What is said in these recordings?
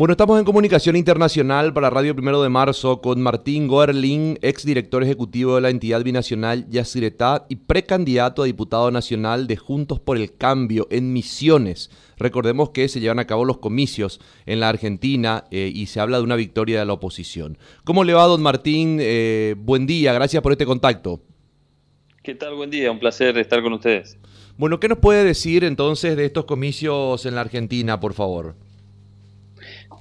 Bueno, estamos en comunicación internacional para Radio Primero de Marzo con Martín Goerling, ex director ejecutivo de la entidad binacional Yacyretá y precandidato a diputado nacional de Juntos por el Cambio en Misiones. Recordemos que se llevan a cabo los comicios en la Argentina eh, y se habla de una victoria de la oposición. ¿Cómo le va, don Martín? Eh, buen día, gracias por este contacto. ¿Qué tal? Buen día, un placer estar con ustedes. Bueno, ¿qué nos puede decir entonces de estos comicios en la Argentina, por favor?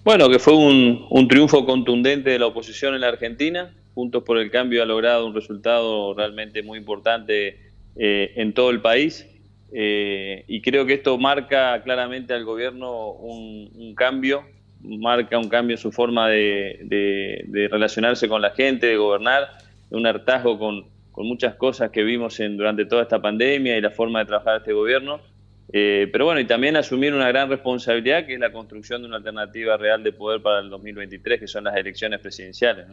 Bueno, que fue un, triunfo contundente de la oposición en la Argentina. Juntos por el Cambio ha logrado un resultado realmente muy importante eh, en todo el país. Eh, y creo que esto marca claramente al gobierno un, cambio, marca un cambio en su forma de, relacionarse con la gente, de gobernar, un hartazgo con, con muchas cosas que vimos en, durante toda esta pandemia y la forma de trabajar este gobierno. Eh, pero bueno, y también asumir una gran responsabilidad que es la construcción de una alternativa real de poder para el 2023, que son las elecciones presidenciales.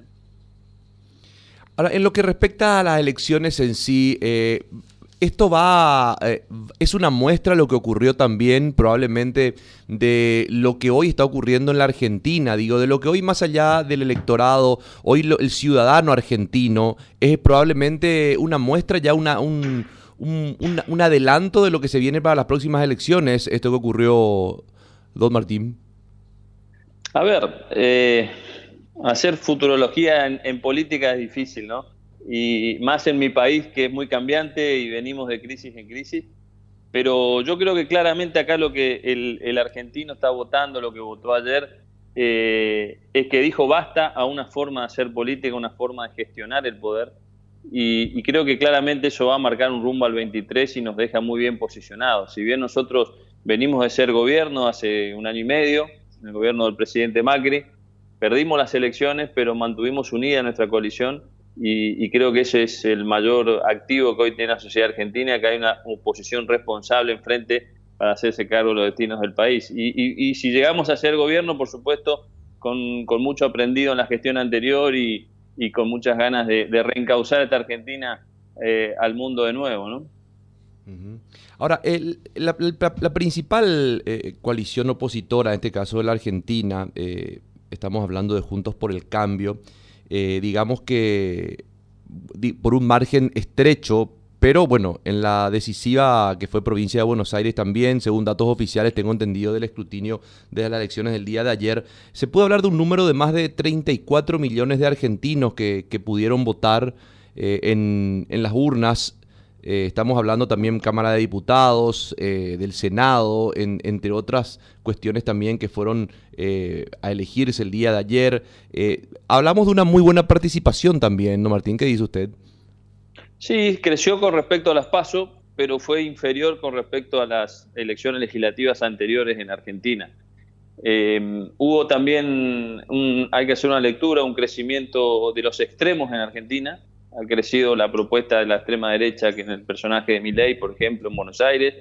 Ahora, en lo que respecta a las elecciones en sí, eh, esto va, eh, es una muestra lo que ocurrió también probablemente de lo que hoy está ocurriendo en la Argentina, digo, de lo que hoy más allá del electorado, hoy el ciudadano argentino es probablemente una muestra ya, una, un, un, adelanto de lo que se viene para las próximas elecciones, esto que ocurrió, Don Martín? A ver, eh, hacer futurología en, política es difícil, ¿no? Y más en mi país que es muy cambiante y venimos de crisis en crisis. Pero yo creo que claramente acá lo que el, argentino está votando, lo que votó ayer, eh, es que dijo basta a una forma de hacer política, una forma de gestionar el poder y, creo que claramente eso va a marcar un rumbo al 23 y nos deja muy bien posicionados. Si bien nosotros venimos de ser gobierno hace un año y medio, el gobierno del presidente Macri, perdimos las elecciones, pero mantuvimos unida nuestra coalición y, creo que ese es el mayor activo que hoy tiene la sociedad argentina, que hay una oposición responsable enfrente para hacerse cargo de los destinos del país. Y, si llegamos a ser gobierno, por supuesto, con, con mucho aprendido en la gestión anterior y, y con muchas ganas de, reencauzar esta Argentina eh, al mundo de nuevo, ¿no? Ahora, la, principal eh, coalición opositora, en este caso de la Argentina, eh, estamos hablando de Juntos por el Cambio, digamos que por un margen estrecho pero bueno, en la decisiva que fue provincia de Buenos Aires también, según datos oficiales, tengo entendido del escrutinio de las elecciones del día de ayer, se puede hablar de un número de más de 34 millones de argentinos que, pudieron votar eh, en, las urnas. Eh, estamos hablando también Cámara de Diputados, eh, del Senado, entre otras cuestiones también que fueron a elegirse el día de ayer. hablamos de una muy buena participación también, ¿no, Martín? ¿Qué dice usted? Sí, creció con respecto a las PASO, pero fue inferior con respecto a las elecciones legislativas anteriores en Argentina. Eh, hubo también, hay que hacer una lectura, un crecimiento de los extremos en Argentina. Ha crecido la propuesta de la extrema derecha, que es el personaje de Milei, por ejemplo, en Buenos Aires.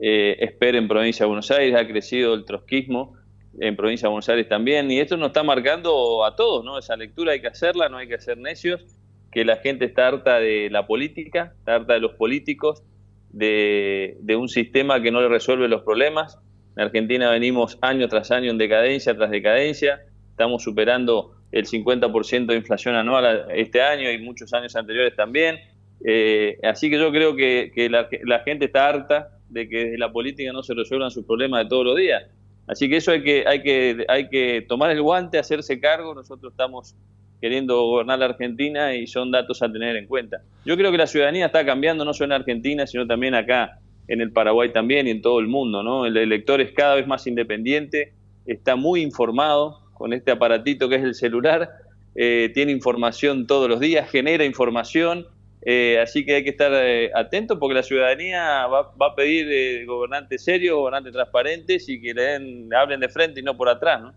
Eh, Esper en provincia de Buenos Aires, ha crecido el trotskismo en provincia de Buenos Aires también. Y esto nos está marcando a todos, ¿no? Esa lectura hay que hacerla, no hay que ser necios que la gente está harta de la política, está harta de los políticos, de, un sistema que no le resuelve los problemas. En Argentina venimos año tras año en decadencia tras decadencia, estamos superando el 50% de inflación anual este año y muchos años anteriores también. Eh, así que yo creo que, la, gente está harta de que desde la política no se resuelvan sus problemas de todos los días. Así que eso hay que, hay que tomar el guante, hacerse cargo. Nosotros estamos queriendo gobernar la Argentina y son datos a tener en cuenta. Yo creo que la ciudadanía está cambiando no solo en Argentina, sino también acá en el Paraguay también y en todo el mundo. ¿no? El elector es cada vez más independiente, está muy informado con este aparatito que es el celular, eh, tiene información todos los días, genera información, eh, así que hay que estar eh, atento porque la ciudadanía va, a pedir gobernantes serios, gobernantes transparentes y que le den, hablen de frente y no por atrás. ¿no?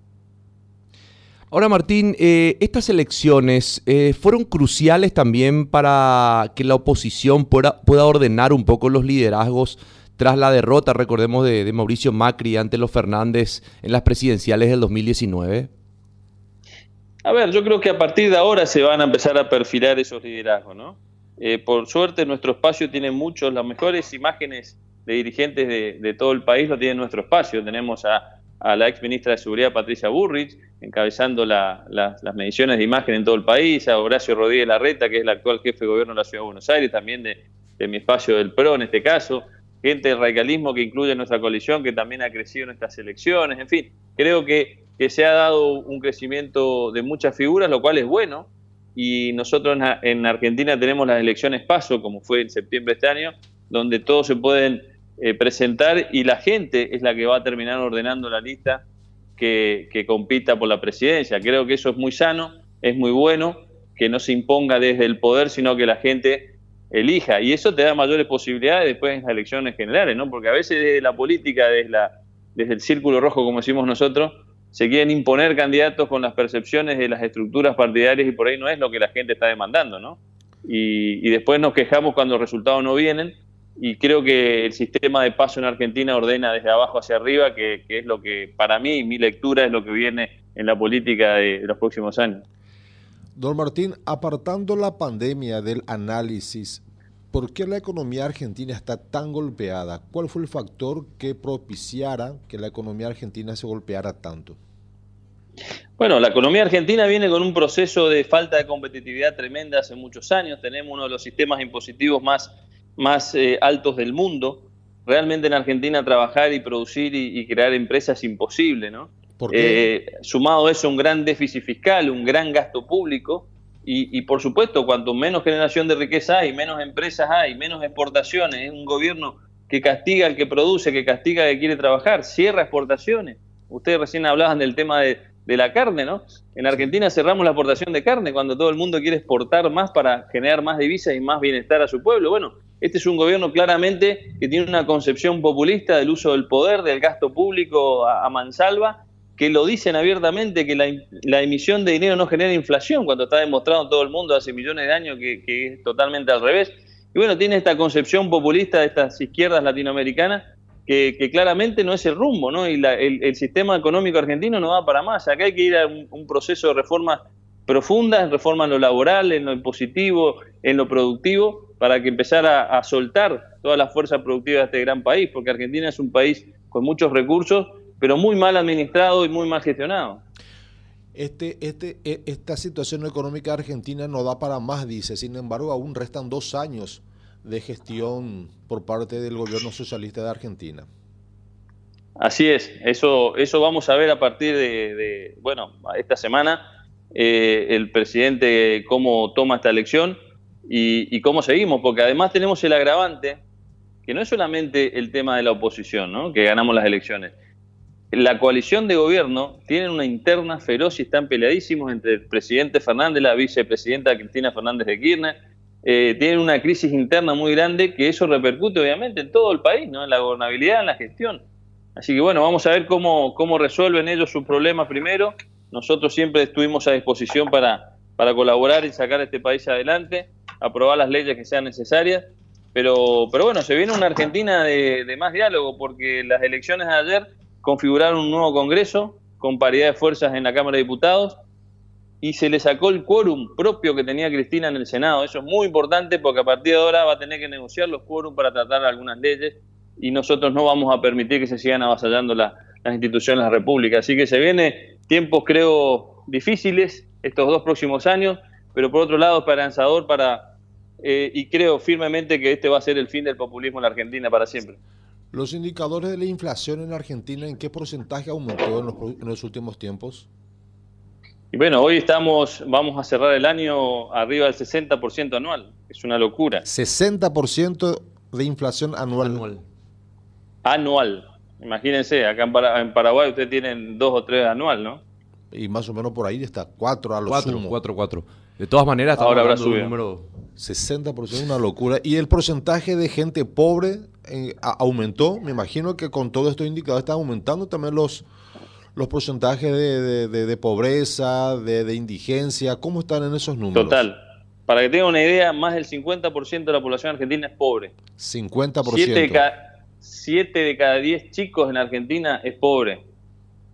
Ahora, Martín, eh, estas elecciones eh, fueron cruciales también para que la oposición pueda, ordenar un poco los liderazgos tras la derrota, recordemos, de, Mauricio Macri ante los Fernández en las presidenciales del 2019. A ver, yo creo que a partir de ahora se van a empezar a perfilar esos liderazgos, ¿no? Eh, por suerte, nuestro espacio tiene muchos, las mejores imágenes de dirigentes de, de todo el país lo tiene nuestro espacio. Tenemos a a la ex ministra de Seguridad Patricia Burrich, encabezando las mediciones de imagen en todo el país, a Horacio Rodríguez Larreta, que es el actual jefe de gobierno de la Ciudad de Buenos Aires, también de, mi espacio del PRO en este caso, gente del radicalismo que incluye nuestra coalición, que también ha crecido en estas elecciones, en fin, creo que, se ha dado un crecimiento de muchas figuras, lo cual es bueno, y nosotros en Argentina tenemos las elecciones PASO, como fue en septiembre de este año, donde todos se pueden eh, presentar y la gente es la que va a terminar ordenando la lista que, compita por la presidencia. Creo que eso es muy sano, es muy bueno, que no se imponga desde el poder, sino que la gente elija. Y eso te da mayores posibilidades después en las elecciones generales, ¿no? Porque a veces desde la política, desde, desde el círculo rojo, como decimos nosotros, se quieren imponer candidatos con las percepciones de las estructuras partidarias y por ahí no es lo que la gente está demandando, ¿no? Y, después nos quejamos cuando los resultados no vienen y creo que el sistema de paso en Argentina ordena desde abajo hacia arriba, que, es lo que para mí, mi lectura es lo que viene en la política de, de los próximos años. Don Martín, apartando la pandemia del análisis, ¿por qué la economía argentina está tan golpeada? ¿Cuál fue el factor que propiciara que la economía argentina se golpeara tanto? Bueno, la economía argentina viene con un proceso de falta de competitividad tremenda hace muchos años. Tenemos uno de los sistemas impositivos más, más eh, altos del mundo. Realmente en Argentina trabajar y producir y, crear empresas es imposible, ¿no? Eh, sumado a eso, un gran déficit fiscal, un gran gasto público. Y, y, por supuesto, cuanto menos generación de riqueza hay, menos empresas hay, menos exportaciones, es un gobierno que castiga al que produce, que castiga al que quiere trabajar, cierra exportaciones. Ustedes recién hablaban del tema de, de la carne, ¿no? En Argentina cerramos la exportación de carne cuando todo el mundo quiere exportar más para generar más divisas y más bienestar a su pueblo. Bueno, este es un gobierno claramente que tiene una concepción populista del uso del poder, del gasto público a, mansalva, que lo dicen abiertamente que la, emisión de dinero no genera inflación, cuando está demostrado todo el mundo hace millones de años que, es totalmente al revés. Y bueno, tiene esta concepción populista de estas izquierdas latinoamericanas que, claramente no es el rumbo, ¿no? Y el, sistema económico argentino no va para más. Acá hay que ir a un, proceso de reformas profundas, reformas en lo laboral, en lo impositivo, en lo productivo, para que empezara a, soltar toda la fuerza productiva de este gran país, porque Argentina es un país con muchos recursos, pero muy mal administrado y muy mal gestionado. Este, este, e, esta situación económica argentina no da para más, dice. Sin embargo, aún restan dos años de gestión por parte del gobierno socialista de Argentina. Así es, eso, eso vamos a ver a partir de, bueno, esta semana, eh, el presidente cómo toma esta elección y, cómo seguimos, porque además tenemos el agravante, que no es solamente el tema de la oposición, ¿no? que ganamos las elecciones. La coalición de gobierno tiene una interna feroz y están peleadísimos entre el presidente Fernández, la vicepresidenta Cristina Fernández de Kirchner, eh, tienen una crisis interna muy grande que eso repercute obviamente en todo el país, ¿no? en la gobernabilidad, en la gestión. Así que bueno, vamos a ver cómo, cómo resuelven ellos sus problemas primero. Nosotros siempre estuvimos a disposición para, para colaborar y sacar a este país adelante, aprobar las leyes que sean necesarias. Pero, pero bueno, se viene una Argentina de, más diálogo porque las elecciones de ayer configuraron un nuevo Congreso con paridad de fuerzas en la Cámara de Diputados y se le sacó el quórum propio que tenía Cristina en el Senado. Eso es muy importante porque a partir de ahora va a tener que negociar los quórum para tratar algunas leyes y nosotros no vamos a permitir que se sigan avasallando las instituciones de la República. Así que se vienen tiempos, creo, difíciles estos dos próximos años, pero por otro lado esperanzador para, eh, y creo firmemente que este va a ser el fin del populismo en la Argentina para siempre. Los indicadores de la inflación en Argentina, ¿en qué porcentaje aumentó en los, en los últimos tiempos? Y bueno, hoy estamos, vamos a cerrar el año arriba del 60% anual. Es una locura. 60% de inflación anual. Anual. Imagínense, acá en, Paraguay ustedes tienen dos o tres anual, ¿no? Y más o menos por ahí está cuatro a lo cuatro, sumo. Cuatro, cuatro. De todas maneras, ahora habrá subido. número... 60% es una locura. ¿Y el porcentaje de gente pobre eh, aumentó? Me imagino que con todos estos indicadores están aumentando también los los porcentajes de, de, pobreza, de, indigencia? ¿Cómo están en esos números? Total. Para que tengan una idea, más del 50% de la población argentina es pobre. 50%. 7 de, cada, de cada 10 chicos en Argentina es pobre.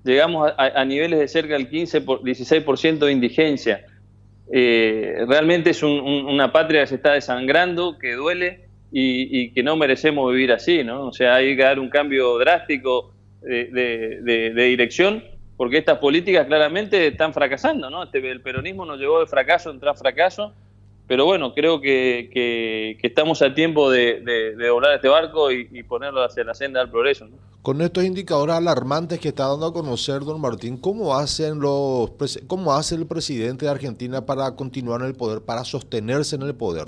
Llegamos a, niveles de cerca del 15, por, 16% de indigencia. Eh, realmente es una patria que se está desangrando, que duele y, que no merecemos vivir así, ¿no? O sea, hay que dar un cambio drástico de, dirección, porque estas políticas claramente están fracasando, ¿no? Este, el peronismo nos llevó de fracaso en tras fracaso, pero bueno, creo que, estamos a tiempo de, doblar este barco y, ponerlo hacia la senda del progreso. Con estos indicadores alarmantes que está dando a conocer don Martín, ¿cómo, hacen los, ¿cómo hace el presidente de Argentina para continuar en el poder, para sostenerse en el poder?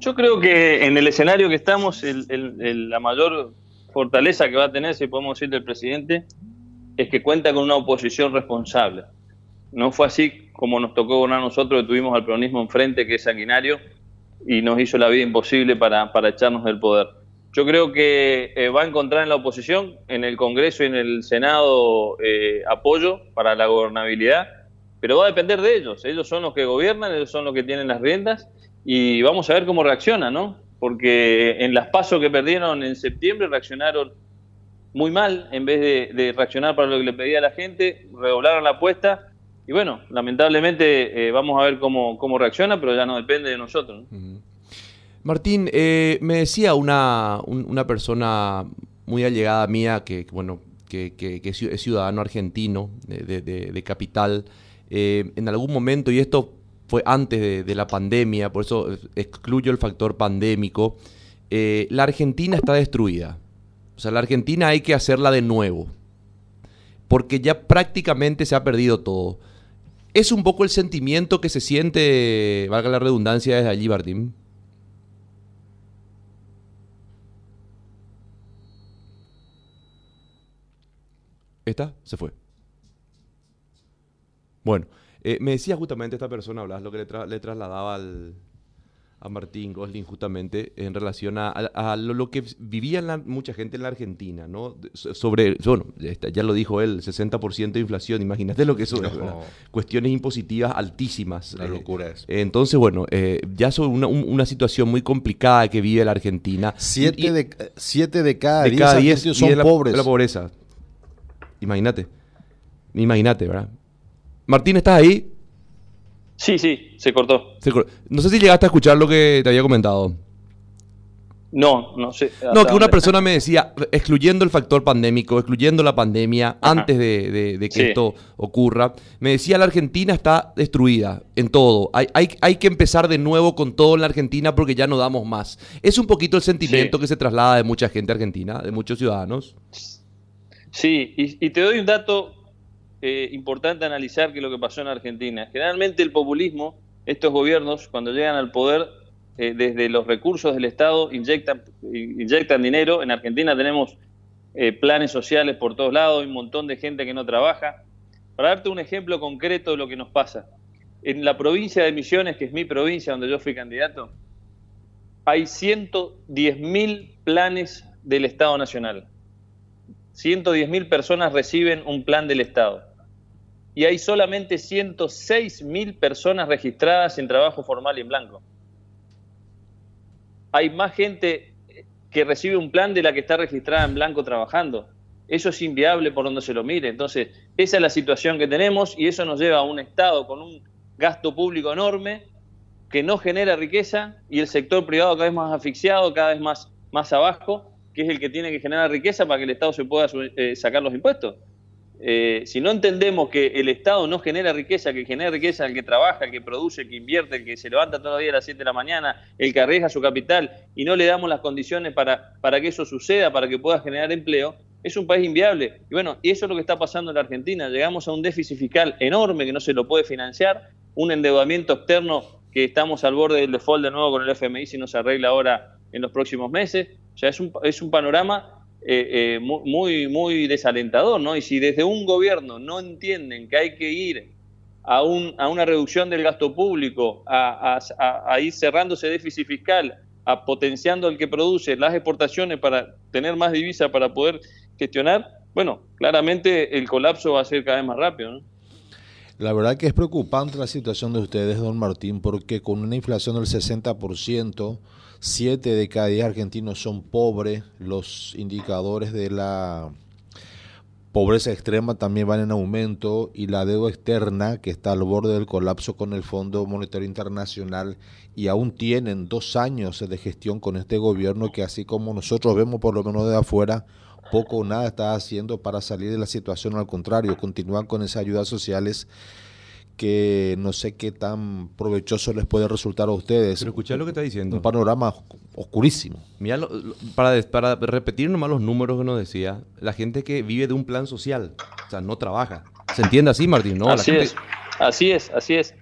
Yo creo que en el escenario que estamos, la mayor fortaleza que va a tener, si podemos decir, del presidente, es que cuenta con una oposición responsable. No fue así como nos tocó gobernar nosotros, que tuvimos al peronismo enfrente, que es sanguinario, y nos hizo la vida imposible para, echarnos del poder. Yo creo que eh, va a encontrar en la oposición, en el Congreso y en el Senado, eh, apoyo para la gobernabilidad, pero va a depender de ellos. Ellos son los que gobiernan, ellos son los que tienen las riendas, y vamos a ver cómo reacciona, ¿no? Porque en las pasos que perdieron en septiembre reaccionaron muy mal, en vez de, reaccionar para lo que le pedía la gente, redoblaron la apuesta y bueno, lamentablemente eh, vamos a ver cómo, cómo, reacciona, pero ya no depende de nosotros. Martín, eh, me decía una, una, persona muy allegada mía que, bueno, que, es ciudadano argentino de, capital, eh, en algún momento, y esto fue antes de, la pandemia, por eso excluyo el factor pandémico, la Argentina está destruida. O sea, la Argentina hay que hacerla de nuevo, porque ya prácticamente se ha perdido todo. Es un poco el sentimiento que se siente, valga la redundancia, desde allí, Martín. ¿Está? Se fue. Bueno, eh, me decía justamente esta persona, hablas lo que le trasladaba al, a Martín Gosling justamente en relación a, lo, que vivía mucha gente en la Argentina, ¿no? Sobre, bueno, ya lo dijo él, 60% de inflación, imagínate lo que eso es, cuestiones impositivas altísimas. La locura es. entonces, bueno, eh, ya sobre una, situación muy complicada que vive la Argentina. Siete, de, siete de cada diez, son pobres. La, pobreza. Imagínate. Imagínate, ¿verdad? Martín, ¿estás ahí? Sí, sí, se cortó. No sé si llegaste a escuchar lo que te había comentado. No, no sé. No, que una persona me decía, excluyendo el factor pandémico, excluyendo la pandemia, antes de, que esto ocurra, me decía la Argentina está destruida en todo. Hay, hay, hay, que empezar de nuevo con todo en la Argentina porque ya no damos más. Es un poquito el sentimiento que se traslada de mucha gente argentina, de muchos ciudadanos. Sí, y te doy un dato eh, importante analizar que lo que pasó en Argentina. Generalmente el populismo, estos gobiernos, cuando llegan al poder, eh, desde los recursos del Estado, inyectan, inyectan dinero. En Argentina tenemos eh, planes sociales por todos lados, hay un montón de gente que no trabaja. Para darte un ejemplo concreto de lo que nos pasa. En la provincia de Misiones, que es mi provincia donde yo fui candidato, hay 110 mil planes del Estado Nacional. 110 mil personas reciben un plan del Estado y hay solamente 106 mil personas registradas en trabajo formal y en blanco. Hay más gente que recibe un plan de la que está registrada en blanco trabajando. Eso es inviable por donde se lo mire. Entonces, esa es la situación que tenemos y eso nos lleva a un Estado con un gasto público enorme que no genera riqueza y el sector privado cada vez más asfixiado, cada vez más, más abajo, que es el que tiene que generar riqueza para que el Estado se pueda eh, sacar los impuestos. Eh, si no entendemos que el Estado no genera riqueza, que genera riqueza el que trabaja, el que produce, el que invierte, el que se levanta todos los días a las 7 de la mañana, el que arriesga su capital y no le damos las condiciones para, para que eso suceda, para que pueda generar empleo, es un país inviable. Y bueno, y eso es lo que está pasando en la Argentina. Llegamos a un déficit fiscal enorme que no se lo puede financiar, un endeudamiento externo que estamos al borde del default de nuevo con el FMI si no se arregla ahora en los próximos meses. O sea, es un, es un panorama eh, eh, muy, muy desalentador, ¿no? Y si desde un gobierno no entienden que hay que ir a, un, a una reducción del gasto público, a, a, ir cerrando ese déficit fiscal, a potenciando el que produce las exportaciones para tener más divisa para poder gestionar, bueno, claramente el colapso va a ser cada vez más rápido, ¿no? La verdad que es preocupante la situación de ustedes, don Martín, porque con una inflación del 60%, Siete de cada diez argentinos son pobres. Los indicadores de la pobreza extrema también van en aumento y la deuda externa que está al borde del colapso con el Fondo Monetario Internacional y aún tienen dos años de gestión con este gobierno que así como nosotros vemos por lo menos de afuera poco o nada está haciendo para salir de la situación, al contrario, continúan con esas ayudas sociales que no sé qué tan provechoso les puede resultar a ustedes. Pero escuchá lo que está diciendo. Un panorama oscurísimo. Mira, para, para repetir nomás los números que nos decía, la gente que vive de un plan social, o sea, no trabaja. ¿Se entiende así, Martín? No, así es, así es, así es.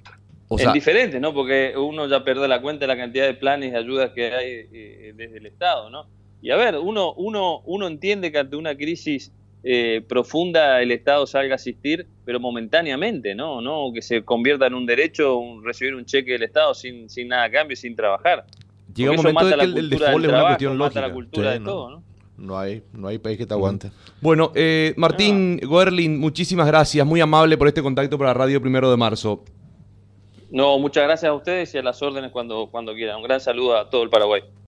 O es diferente, ¿no? Porque uno ya pierde la cuenta de la cantidad de planes y ayudas que hay eh, desde el Estado, ¿no? Y a ver, uno, uno, uno entiende que ante una crisis eh, profunda el Estado salga a asistir, pero momentáneamente, ¿no? No que se convierta en un derecho recibir un cheque del Estado sin, sin nada a cambio, sin trabajar. Llega un momento de que el, default es una cuestión lógica. la cultura de todo, ¿no? No hay, no hay país que te aguante. Bueno, eh, Martín ah. muchísimas gracias, muy amable por este contacto para Radio Primero de Marzo. No, muchas gracias a ustedes y a las órdenes cuando, cuando quieran. Un gran saludo a todo el Paraguay.